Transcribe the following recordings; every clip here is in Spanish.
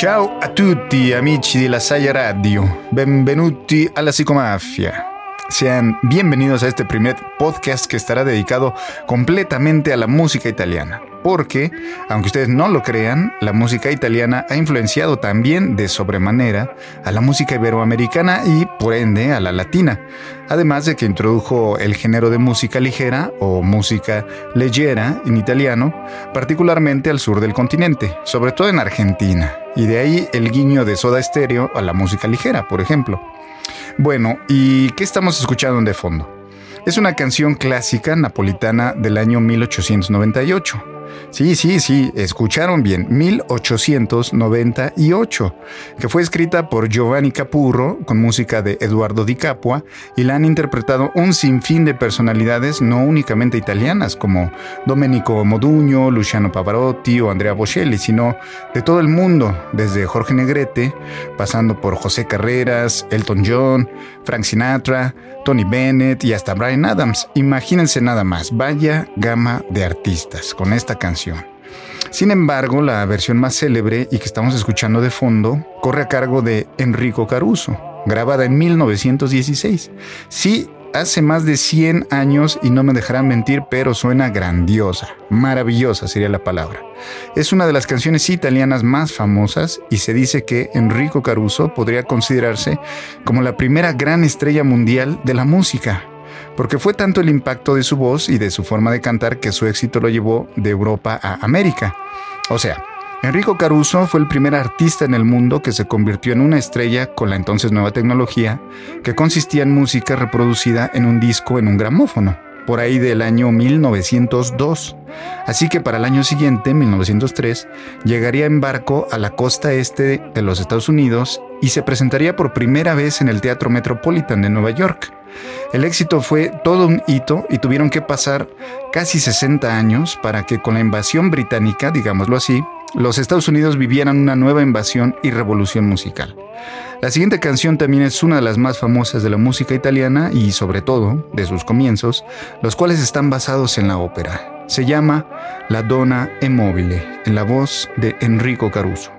Ciao a tutti amici de la Saya Radio, benvenuti a la psicomafia. Sean bienvenidos a este primer podcast que estará dedicado completamente a la música italiana porque, aunque ustedes no lo crean, la música italiana ha influenciado también de sobremanera a la música iberoamericana y, por ende, a la latina, además de que introdujo el género de música ligera o música leggera en italiano, particularmente al sur del continente, sobre todo en Argentina, y de ahí el guiño de Soda Stereo a la música ligera, por ejemplo. Bueno, ¿y qué estamos escuchando de fondo? Es una canción clásica napolitana del año 1898 Sí, sí, sí, escucharon bien, 1898, que fue escrita por Giovanni Capurro con música de Eduardo Di Capua y la han interpretado un sinfín de personalidades no únicamente italianas como Domenico Modugno, Luciano Pavarotti o Andrea Bocelli, sino de todo el mundo, desde Jorge Negrete, pasando por José Carreras, Elton John, Frank Sinatra, Tony Bennett y hasta Brian Adams. Imagínense nada más, vaya gama de artistas con esta canción. Sin embargo, la versión más célebre y que estamos escuchando de fondo corre a cargo de Enrico Caruso, grabada en 1916. Sí, hace más de 100 años y no me dejarán mentir, pero suena grandiosa, maravillosa sería la palabra. Es una de las canciones italianas más famosas y se dice que Enrico Caruso podría considerarse como la primera gran estrella mundial de la música, porque fue tanto el impacto de su voz y de su forma de cantar que su éxito lo llevó de Europa a América. O sea, Enrico Caruso fue el primer artista en el mundo que se convirtió en una estrella con la entonces nueva tecnología, que consistía en música reproducida en un disco en un gramófono, por ahí del año 1902. Así que para el año siguiente, 1903, llegaría en barco a la costa este de los Estados Unidos y se presentaría por primera vez en el Teatro Metropolitan de Nueva York. El éxito fue todo un hito y tuvieron que pasar casi 60 años para que con la invasión británica, digámoslo así, los Estados Unidos vivieran una nueva invasión y revolución musical. La siguiente canción también es una de las más famosas de la música italiana y sobre todo de sus comienzos, los cuales están basados en la ópera. Se llama La Donna è mobile, en la voz de Enrico Caruso.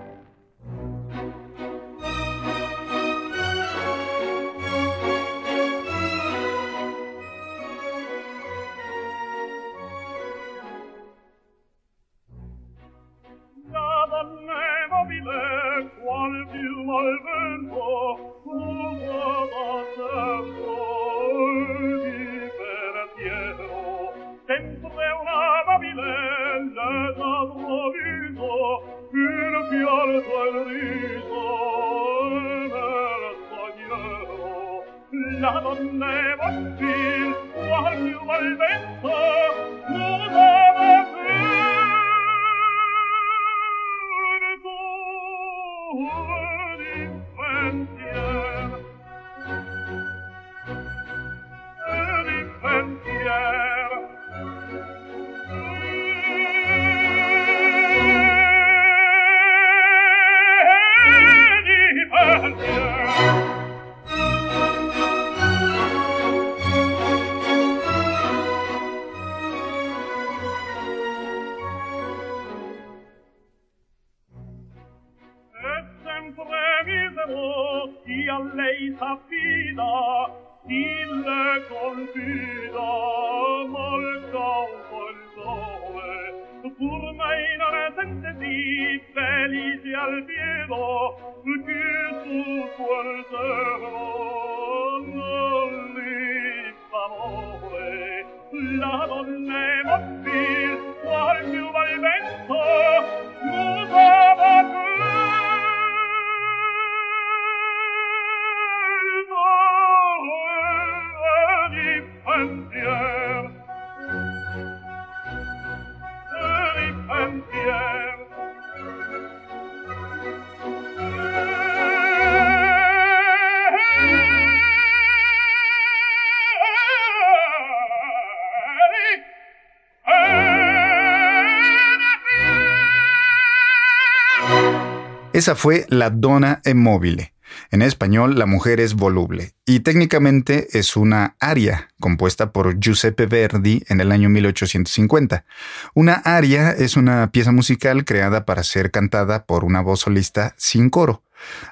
Esa fue La Donna è mobile. En español, la mujer es voluble y técnicamente es una aria compuesta por Giuseppe Verdi en el año 1850. Una aria es una pieza musical creada para ser cantada por una voz solista sin coro,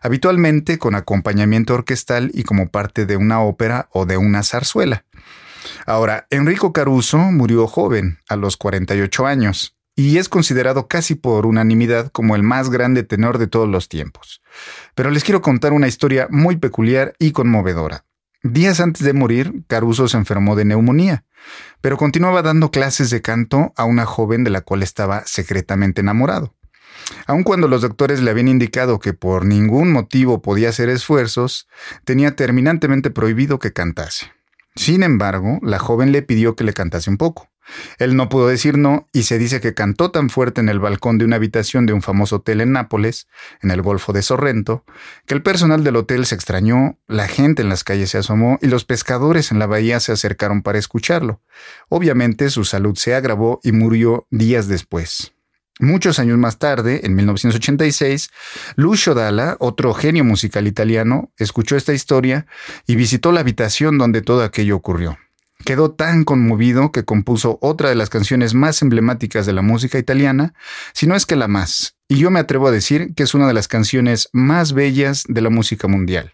habitualmente con acompañamiento orquestal y como parte de una ópera o de una zarzuela. Ahora, Enrico Caruso murió joven, a los 48 años, y es considerado casi por unanimidad como el más grande tenor de todos los tiempos. Pero les quiero contar una historia muy peculiar y conmovedora. Días antes de morir, Caruso se enfermó de neumonía, pero continuaba dando clases de canto a una joven de la cual estaba secretamente enamorado. Aun cuando los doctores le habían indicado que por ningún motivo podía hacer esfuerzos, tenía terminantemente prohibido que cantase. Sin embargo, la joven le pidió que le cantase un poco. Él no pudo decir no y se dice que cantó tan fuerte en el balcón de una habitación de un famoso hotel en Nápoles, en el Golfo de Sorrento, que el personal del hotel se extrañó, la gente en las calles se asomó y los pescadores en la bahía se acercaron para escucharlo. Obviamente su salud se agravó y murió días después. Muchos años más tarde, en 1986, Lucio Dalla, otro genio musical italiano, escuchó esta historia y visitó la habitación donde todo aquello ocurrió. Quedó tan conmovido que compuso otra de las canciones más emblemáticas de la música italiana, si no es que la más, y yo me atrevo a decir que es una de las canciones más bellas de la música mundial.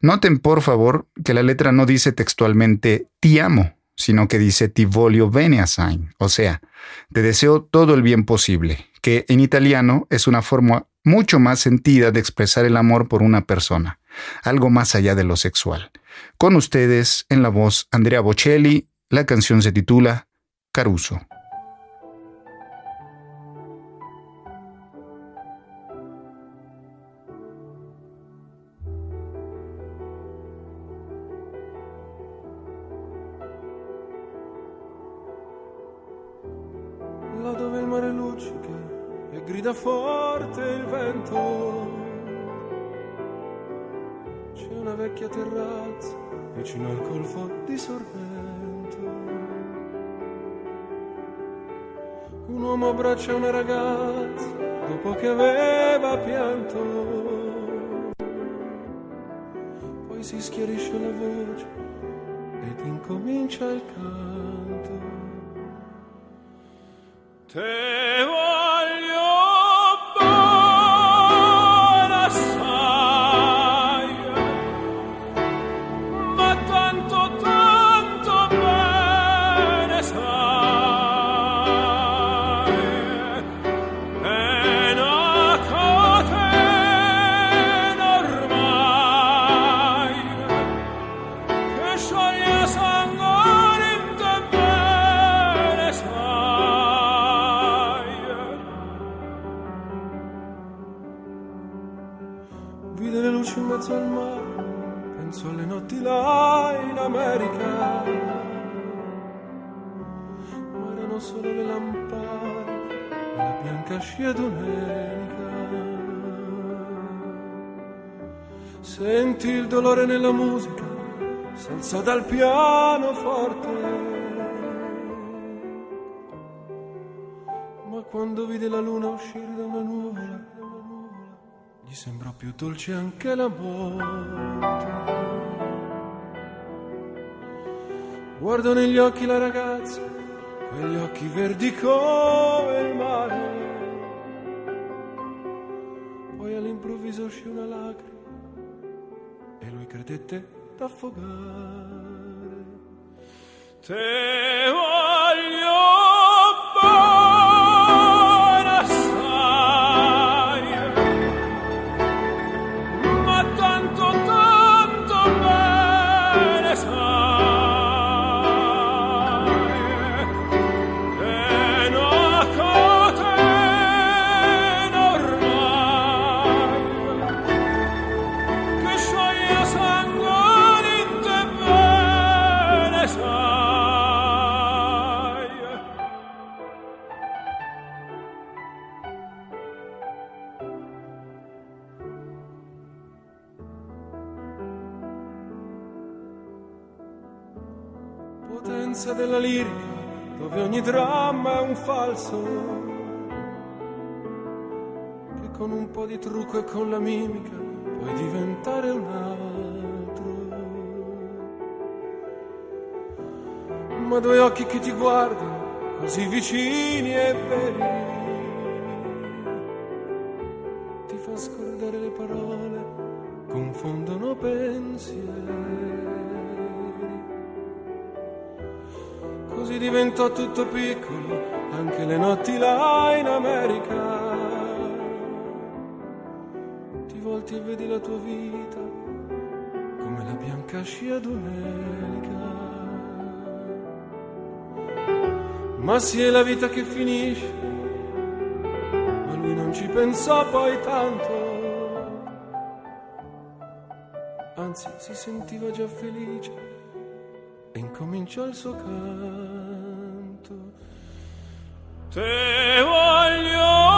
Noten por favor que la letra no dice textualmente ti amo, sino que dice ti voglio bene assai, o sea, te deseo todo el bien posible, que en italiano es una forma mucho más sentida de expresar el amor por una persona, algo más allá de lo sexual. Con ustedes, en la voz Andrea Bocelli, la canción se titula Caruso. Senza dal piano forte. Ma quando vide la luna uscire da una nuvola, gli sembrò più dolce anche la morte. Guardo negli occhi la ragazza, quegli occhi verdi come il mare. Poi all'improvviso uscì una lacrima e lui credette d'affogare. Te voglio dramma è un falso, che con un po' di trucco e con la mimica puoi diventare un altro. Ma due occhi che ti guardano così vicini e veri ti fa scordare le parole, confondono pensieri. Così diventò tutto piccolo, anche le notti là in America volti e vedi la tua vita come la bianca scia domenica. Ma sì è la vita che finisce, ma lui non ci pensò poi tanto. Anzi, si sentiva già felice e incominciò il suo canto. Te voglio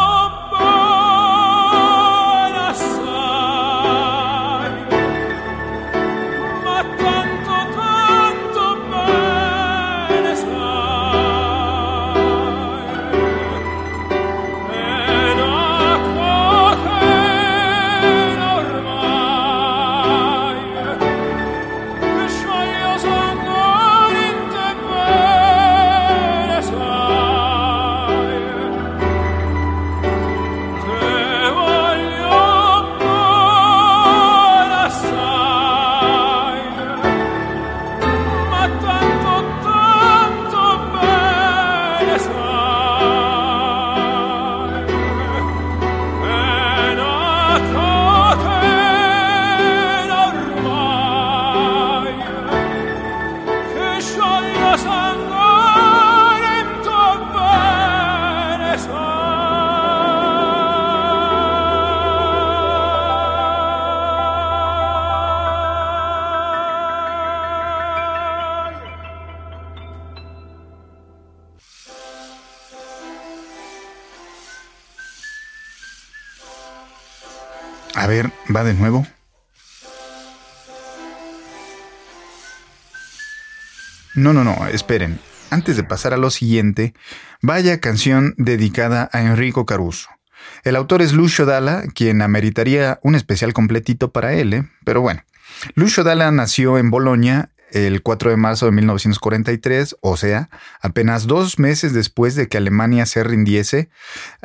de nuevo. No, no, no, esperen. Antes de pasar a lo siguiente, vaya canción dedicada a Enrico Caruso. El autor es Lucio Dalla, quien ameritaría un especial completito para él, ¿eh? pero bueno. Lucio Dalla nació en Bolonia el 4 de marzo de 1943, o sea, apenas dos meses después de que Alemania se rindiese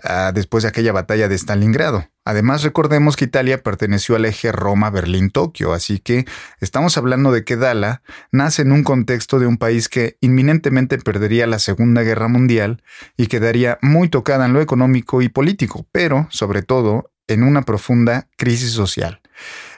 ah, después de aquella batalla de Stalingrado. Además, recordemos que Italia perteneció al eje Roma-Berlín-Tokio, así que estamos hablando de que Dala nace en un contexto de un país que inminentemente perdería la Segunda Guerra Mundial y quedaría muy tocada en lo económico y político, pero, sobre todo, en una profunda crisis social.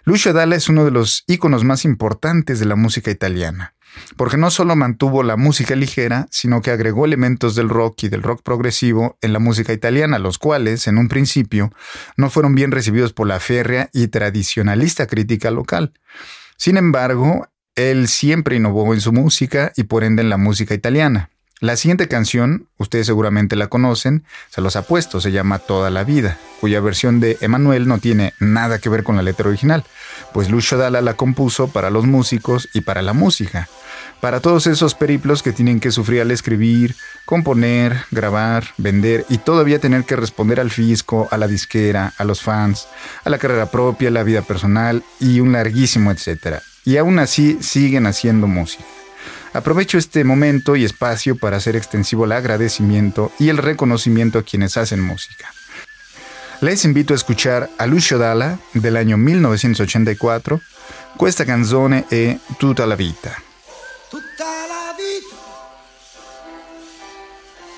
Lucio Dalla es uno de los íconos más importantes de la música italiana, porque no solo mantuvo la música ligera, sino que agregó elementos del rock y del rock progresivo en la música italiana, los cuales, en un principio, no fueron bien recibidos por la férrea y tradicionalista crítica local. Sin embargo, él siempre innovó en su música y por ende en la música italiana. La siguiente canción, ustedes seguramente la conocen, se los ha puesto, se llama Toda la vida, cuya versión de Emanuel no tiene nada que ver con la letra original, pues Lucio Dalla la compuso para los músicos y para la música, para todos esos periplos que tienen que sufrir al escribir, componer, grabar, vender y todavía tener que responder al fisco, a la disquera, a los fans, a la carrera propia, la vida personal y un larguísimo etcétera. Y aún así siguen haciendo música. Aprovecho este momento y espacio para hacer extensivo el agradecimiento y el reconocimiento a quienes hacen música. Les invito a escuchar a Lucio Dalla del año 1984. Questa canzone è Tutta la vita. Tutta la vita.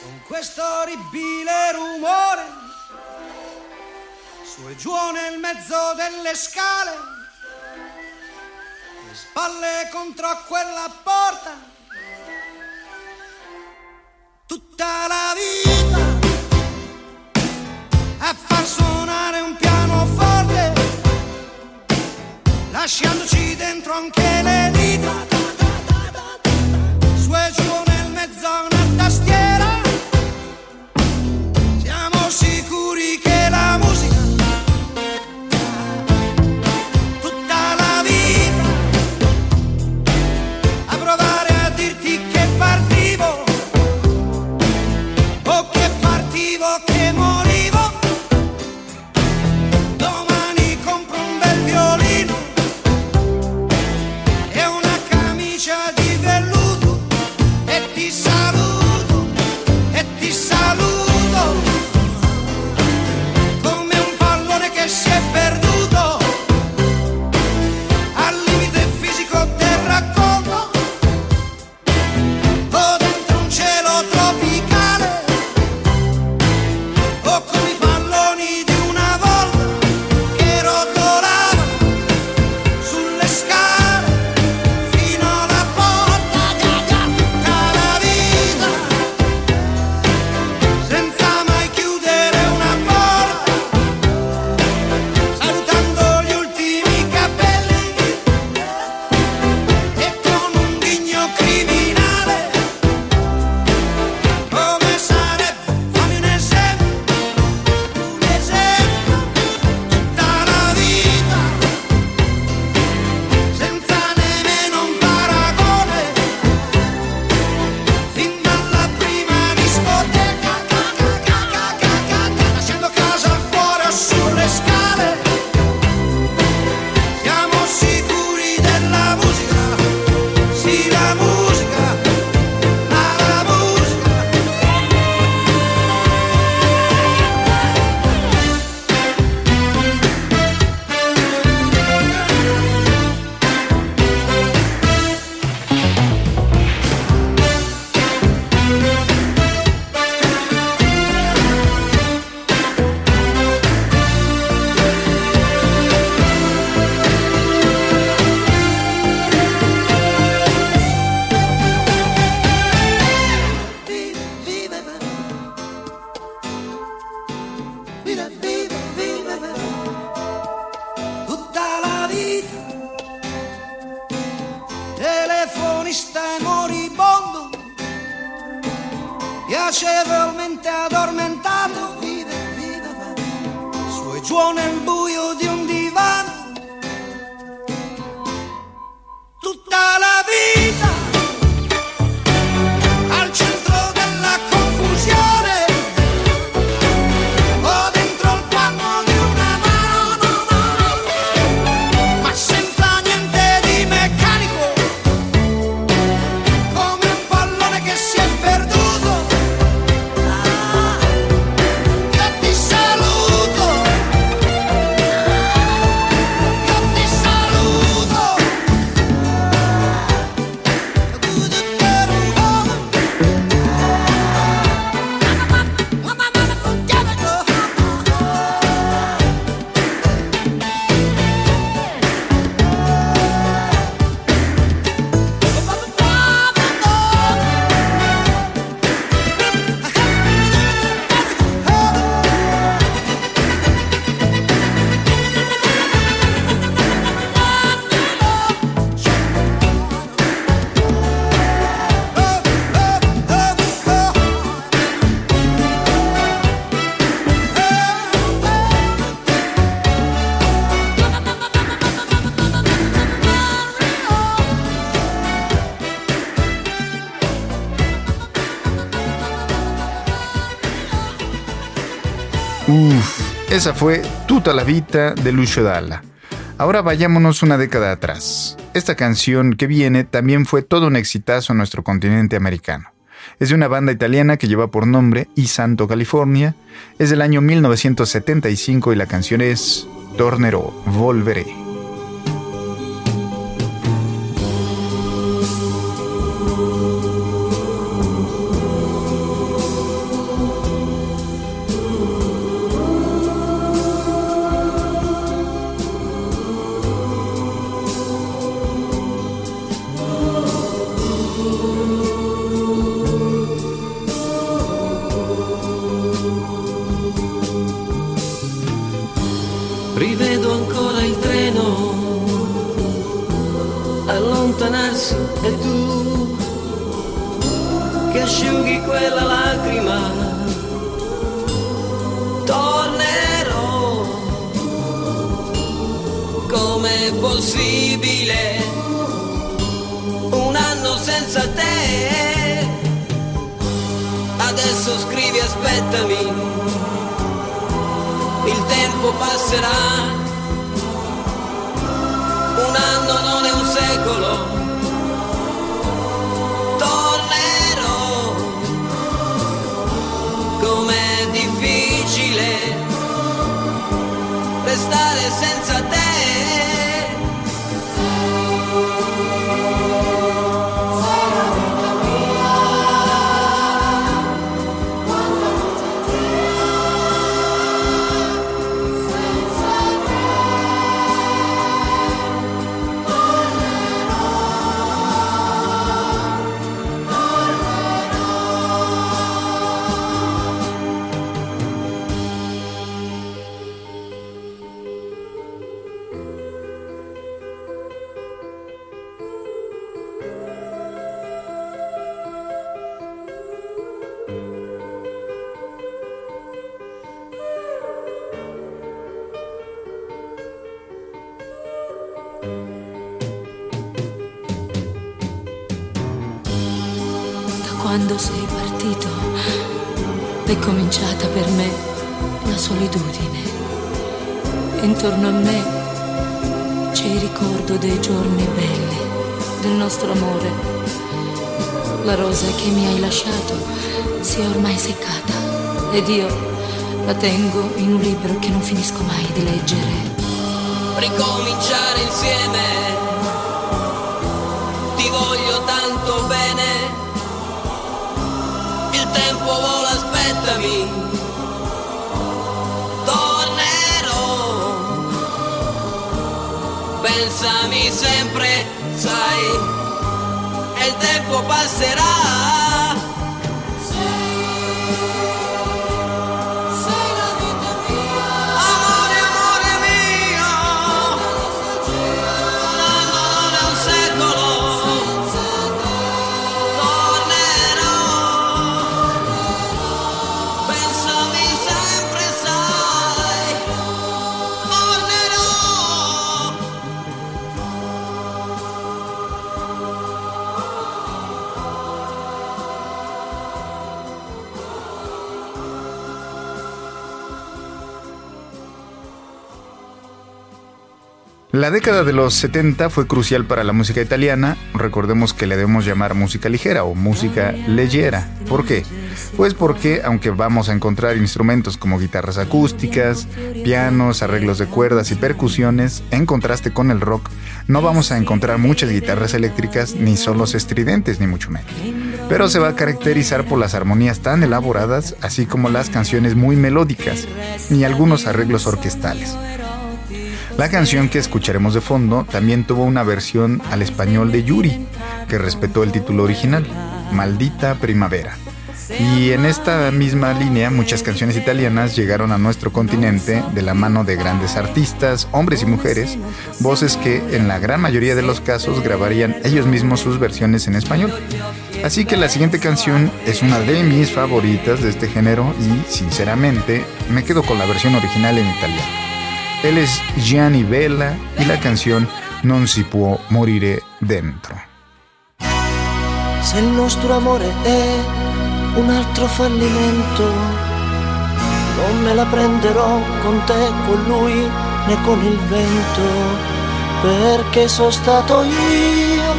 Con questo orribile rumore su e giù nel mezzo delle scale spalle contro quella porta tutta la vita a far suonare un pianoforte lasciandoci dentro anche le esa fue Tutta la Vita de Lucio Dalla. Ahora vayámonos una década atrás. Esta canción que viene también fue todo un exitazo en nuestro continente americano. Es de una banda italiana que lleva por nombre I Santo California. Es del año 1975 y la canción es Tornerò, Volveré. Asciughi quella lacrima. Tornerò. Com'è possibile un anno senza te? Adesso scrivi aspettami il tempo passerà. Un anno non è un secolo. Senza te. Quando sei partito è cominciata per me la solitudine. Intorno a me c'è il ricordo dei giorni belli, del nostro amore. La rosa che mi hai lasciato si è ormai seccata ed io la tengo in un libro che non finisco mai di leggere. ricominciare insieme. Ti voglio tanto tempo vola, aspettami. Tornerò. Pensami sempre, sai. E il tempo passerà. La década de los 70 fue crucial para la música italiana. Recordemos que le debemos llamar música ligera o música leggera. ¿Por qué? Pues porque aunque vamos a encontrar instrumentos como guitarras acústicas, pianos, arreglos de cuerdas y percusiones, en contraste con el rock, no vamos a encontrar muchas guitarras eléctricas ni solos estridentes, ni mucho menos. Pero se va a caracterizar por las armonías tan elaboradas, así como las canciones muy melódicas y algunos arreglos orquestales. La canción que escucharemos de fondo también tuvo una versión al español de Yuri, que respetó el título original, Maldita Primavera. Y en esta misma línea, muchas canciones italianas llegaron a nuestro continente de la mano de grandes artistas, hombres y mujeres, voces que en la gran mayoría de los casos grabarían ellos mismos sus versiones en español. Así que la siguiente canción es una de mis favoritas de este género y, sinceramente, me quedo con la versión original en italiano. Él es Gianni Vella y la canción Non si può morire dentro. Se il nostro amore è un altro fallimento, non me la prenderò con te, con lui né con il vento, perché sono stato io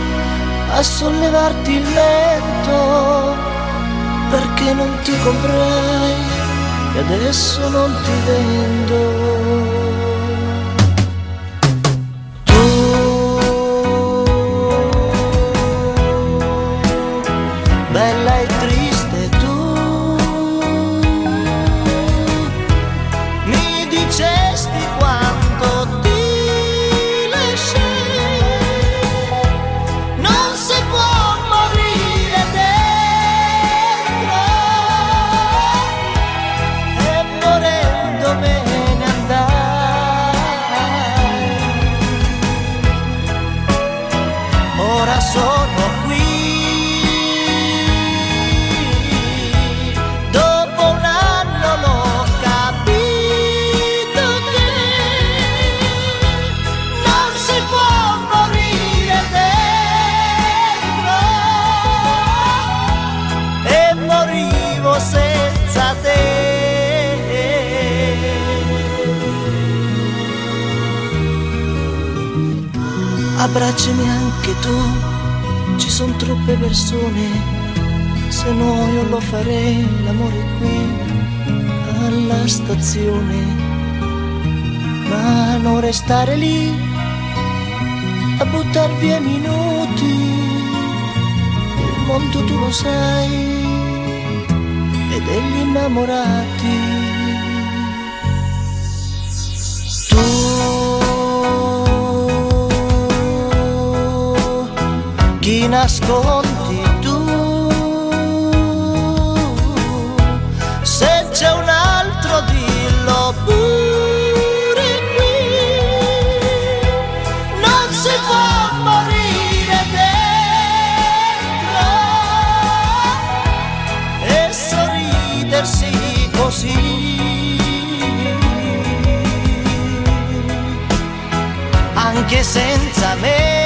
a sollevarti il letto, perché non ti comprai e adesso non ti vendo. Farei l'amore qui alla stazione. Ma non restare lì a buttar via minuti. Il mondo tu lo sai e degli innamorati. Tu così. Anche senza me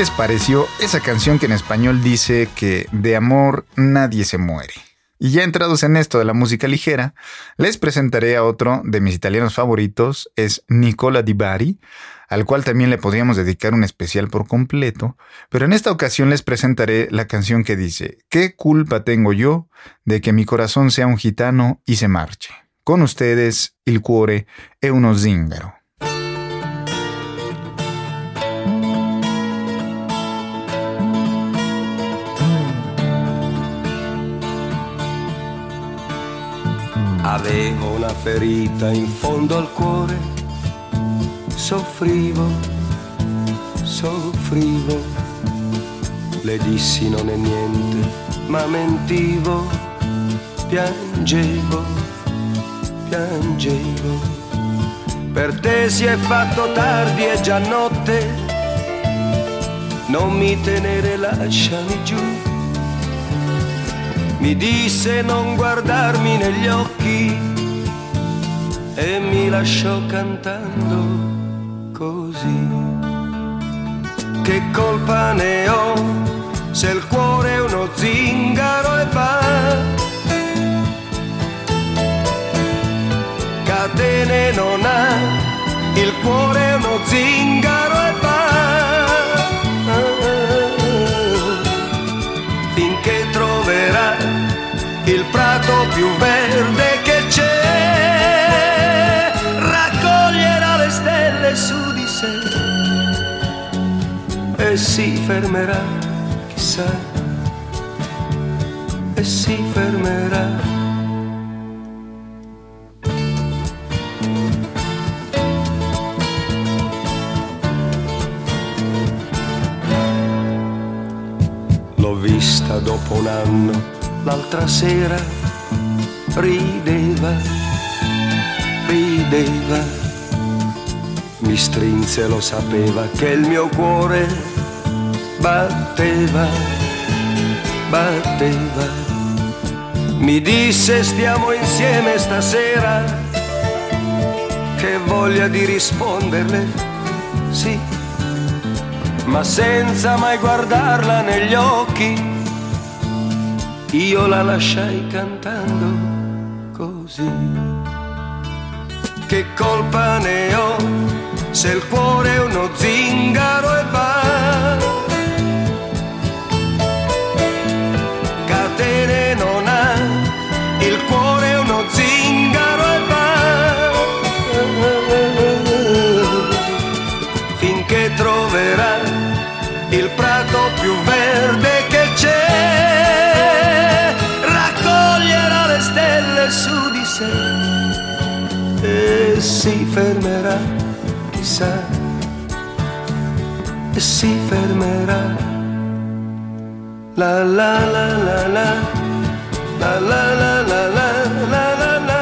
les pareció esa canción que en español dice que de amor nadie se muere? Y ya entrados en esto de la música ligera, les presentaré a otro de mis italianos favoritos, es Nicola Di Bari, al cual también le podríamos dedicar un especial por completo, pero en esta ocasión les presentaré la canción que dice, ¿qué culpa tengo yo de que mi corazón sea un gitano y se marche? Con ustedes, il cuore è uno zingaro. Avevo una ferita in fondo al cuore, soffrivo, soffrivo. Le dissi non è niente, ma mentivo, piangevo, piangevo. Per te si è fatto tardi, è già notte, non mi tenere, lasciami giù mi disse non guardarmi negli occhi e mi lasciò cantando così. Che colpa ne ho se il cuore è uno zingaro e va? Catene non ha, il cuore è uno zingaro e va. Più verde che c'è, raccoglierà le stelle su di sé e si fermerà, chissà, e si fermerà. L'ho vista dopo un anno, l'altra sera rideva, rideva, mi strinse, lo sapeva che il mio cuore batteva, batteva. Mi disse stiamo insieme stasera, che voglia di risponderle, sì, ma senza mai guardarla negli occhi io la lasciai cantando così. Che colpa ne ho se il cuore è uno zingaro e va? Su di sé e si fermerà, chissà, e si fermerà. La la la la la, la la la la la la la la.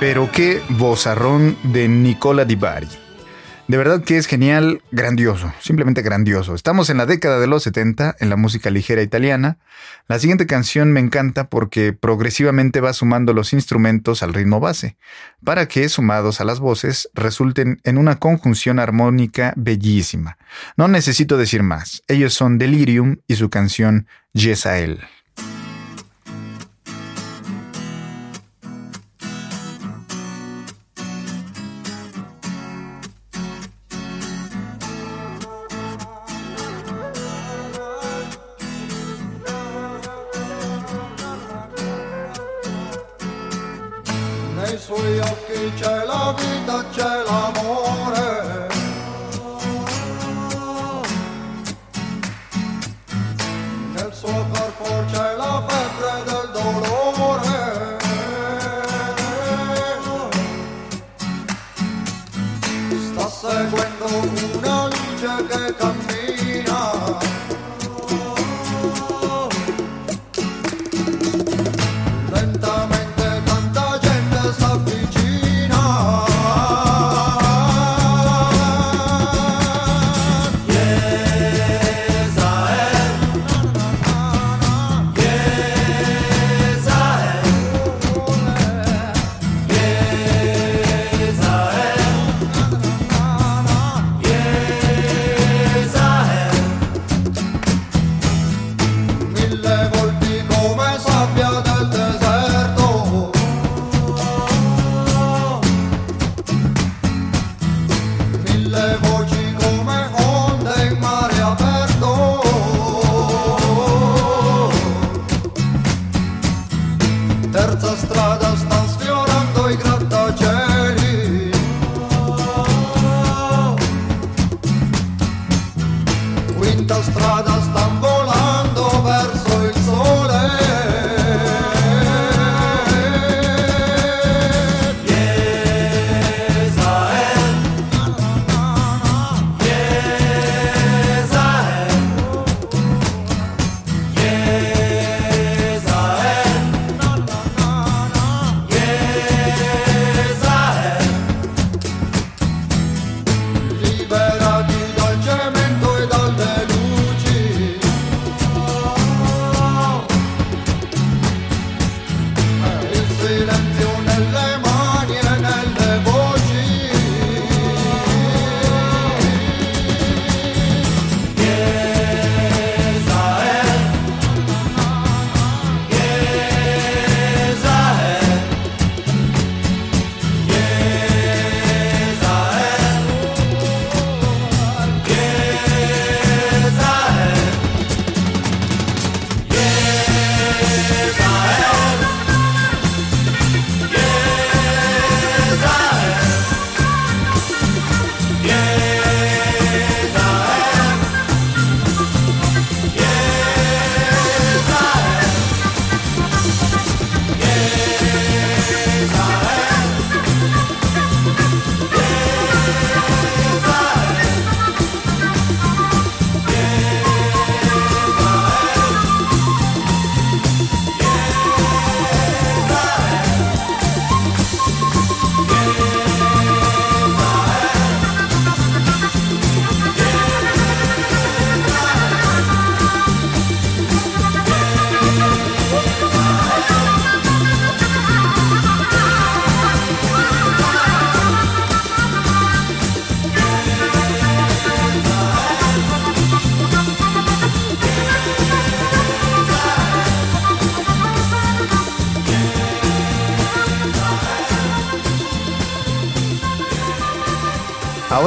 Pero qué vozarrón de Nicola Di Bari. De verdad que es genial, grandioso, simplemente grandioso. Estamos en la década de los 70 en la música ligera italiana. La siguiente canción me encanta porque progresivamente va sumando los instrumentos al ritmo base, para que, sumados a las voces, resulten en una conjunción armónica bellísima. No necesito decir más, ellos son Delirium y su canción Yesael.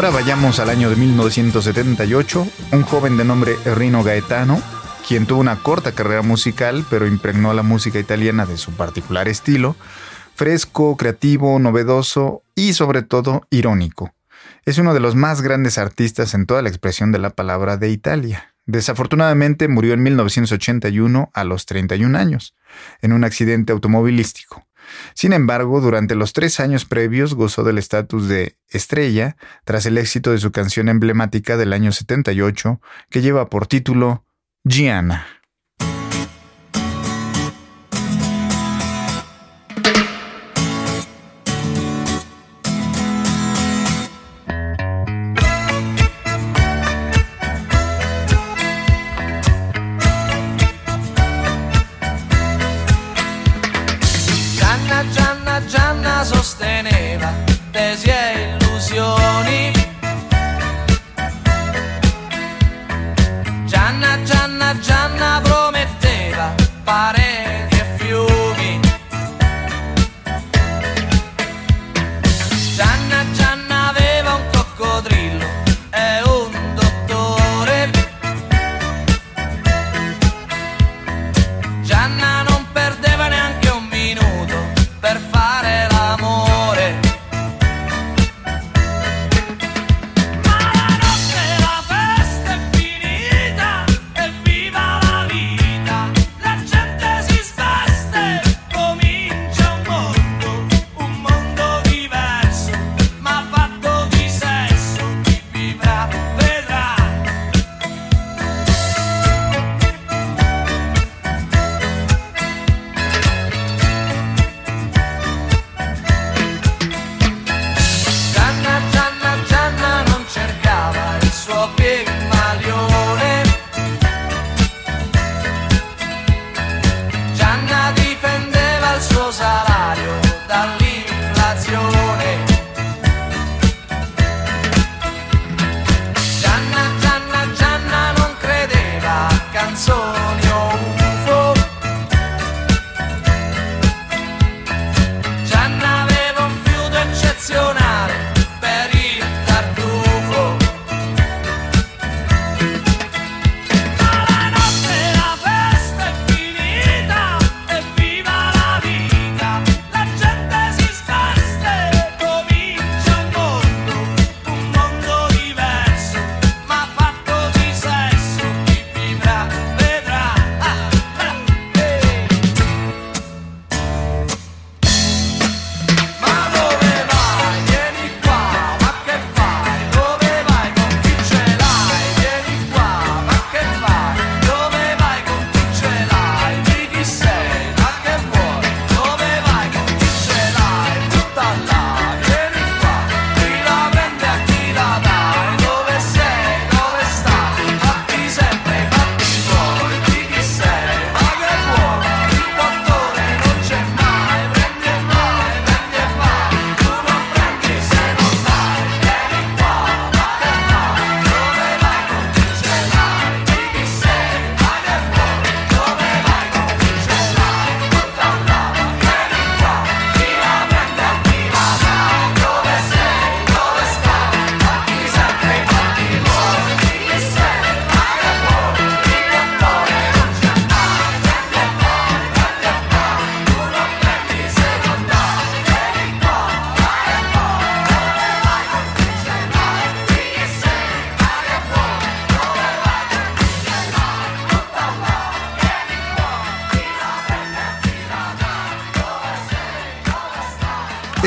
Ahora vayamos al año de 1978. Un joven de nombre Rino Gaetano, quien tuvo una corta carrera musical, pero impregnó la música italiana de su particular estilo, fresco, creativo, novedoso y sobre todo irónico. Es uno de los más grandes artistas en toda la expresión de la palabra de Italia. Desafortunadamente murió en 1981 a los 31 años, en un accidente automovilístico. Sin embargo, durante los tres años previos gozó del estatus de estrella tras el éxito de su canción emblemática del año 78 que lleva por título Gianna. that's your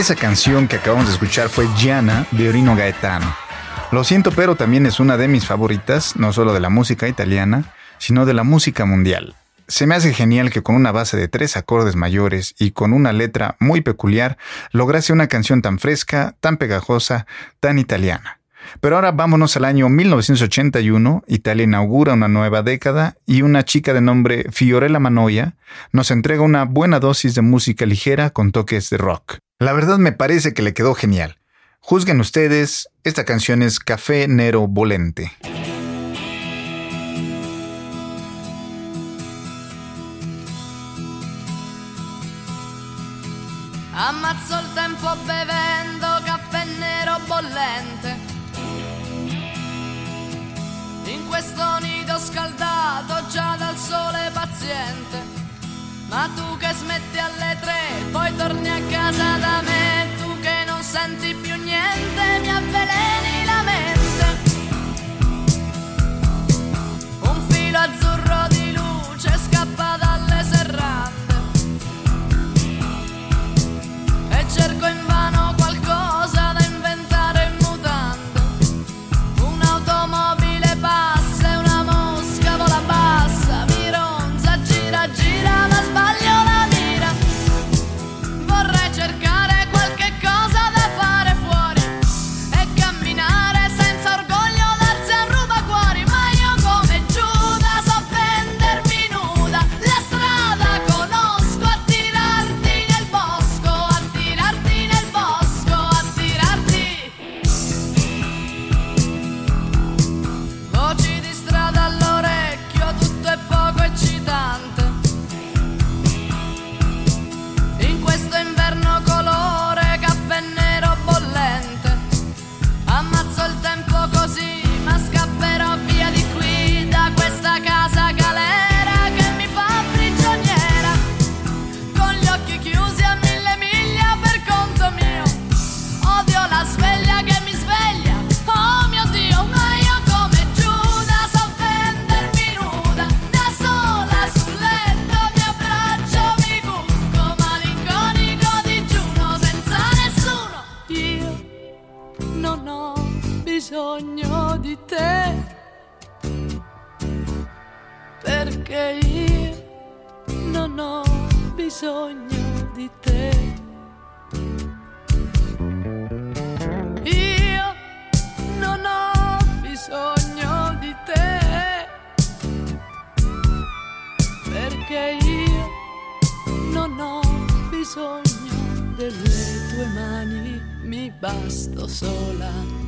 esa canción que acabamos de escuchar fue Gianna de Orino Gaetano. Lo siento, pero también es una de mis favoritas, no solo de la música italiana, sino de la música mundial. Se me hace genial que con una base de tres acordes mayores y con una letra muy peculiar lograse una canción tan fresca, tan pegajosa, tan italiana. Pero ahora vámonos al año 1981, Italia inaugura una nueva década y una chica de nombre Fiorella Manoia nos entrega una buena dosis de música ligera con toques de rock. La verdad me parece que le quedó genial. Juzguen ustedes, esta canción es Café Nero Volente. Ammazzo il tempo bevendo caffè nero bollente. In questo nido scaldato già dal sole paziente. Ma tu casa da me, tu che non senti più. bisogno delle tue mani, mi basto sola.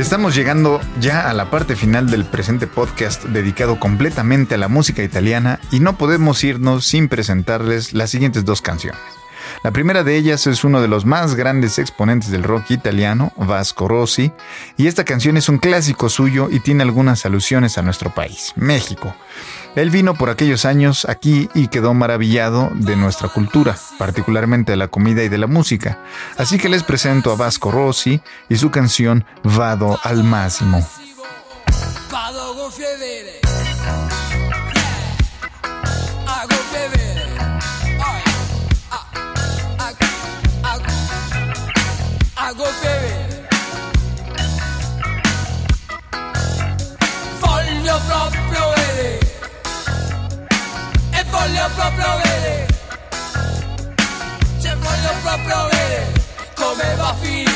Estamos llegando ya a la parte final del presente podcast dedicado completamente a la música italiana y no podemos irnos sin presentarles las siguientes dos canciones. La primera de ellas es uno de los más grandes exponentes del rock italiano, Vasco Rossi, y esta canción es un clásico suyo y tiene algunas alusiones a nuestro país, México. Él vino por aquellos años aquí y quedó maravillado de nuestra cultura, particularmente de la comida y de la música. Así que les presento a Vasco Rossi y su canción Vado al Máximo. Vado gonfie voglio proprio vedere. Cioè voglio proprio vedere come va a finire.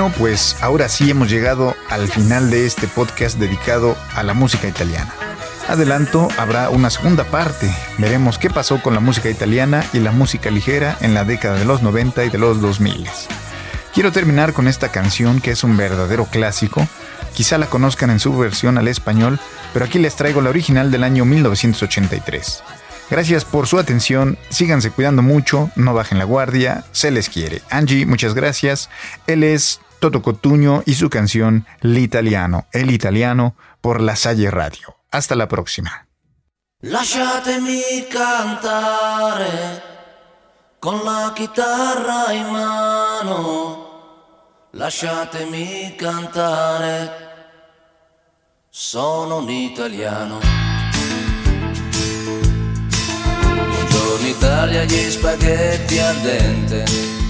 Bueno, pues ahora sí hemos llegado al final de este podcast dedicado a la música italiana. Adelanto, habrá una segunda parte. Veremos qué pasó con la música italiana y la música ligera en la década de los 90 y de los 2000. Quiero terminar con esta canción que es un verdadero clásico. Quizá la conozcan en su versión al español, pero aquí les traigo la original del año 1983. Gracias por su atención, síganse cuidando mucho, no bajen la guardia, se les quiere. Angie, muchas gracias. Él es Toto Cotuño y su canción L'Italiano, el italiano por La Salle Radio. Hasta la próxima. Lasciatemi cantare con la chitarra in mano. Lasciatemi cantare. Sono un italiano. Buongiorno Italia, gli spaghetti al dente.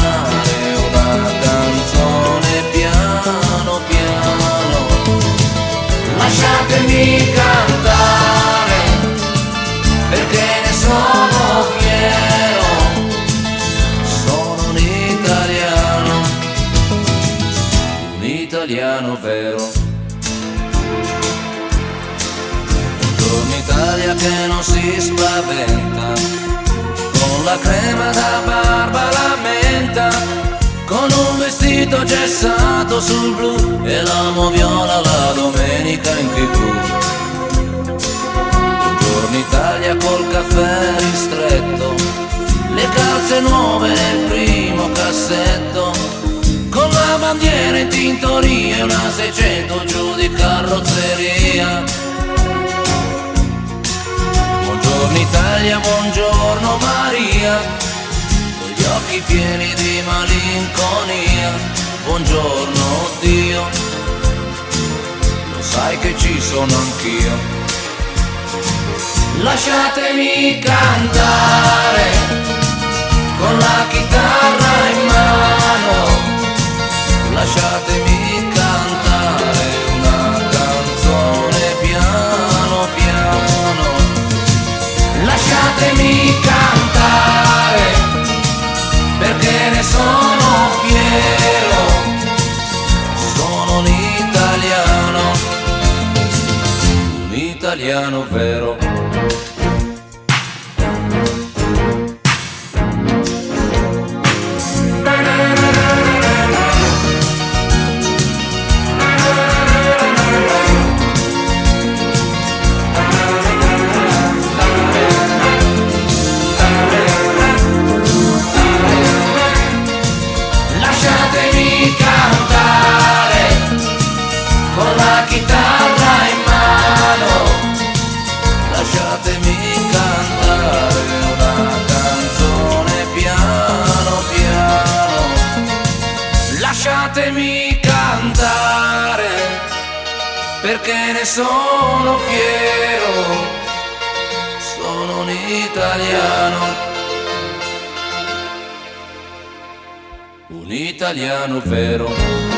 lasciatemi cantare perché ne sono fiero, sono un italiano, un italiano vero. Buongiorno Italia che non si spaventa, con la crema da barba la menta, con un vestito gessato sul blu e l'amo viola la domenica in tv. Buongiorno Italia col caffè ristretto, le calze nuove nel primo cassetto, con la bandiera in tintoria e una 600 giù di carrozzeria. Buongiorno Italia, buongiorno Maria, occhi pieni di malinconia. Buongiorno Dio, lo sai che ci sono anch'io. Lasciatemi cantare con la chitarra in mano, lasciatemi italiano vero. Sono fiero, sono un italiano. un italiano vero.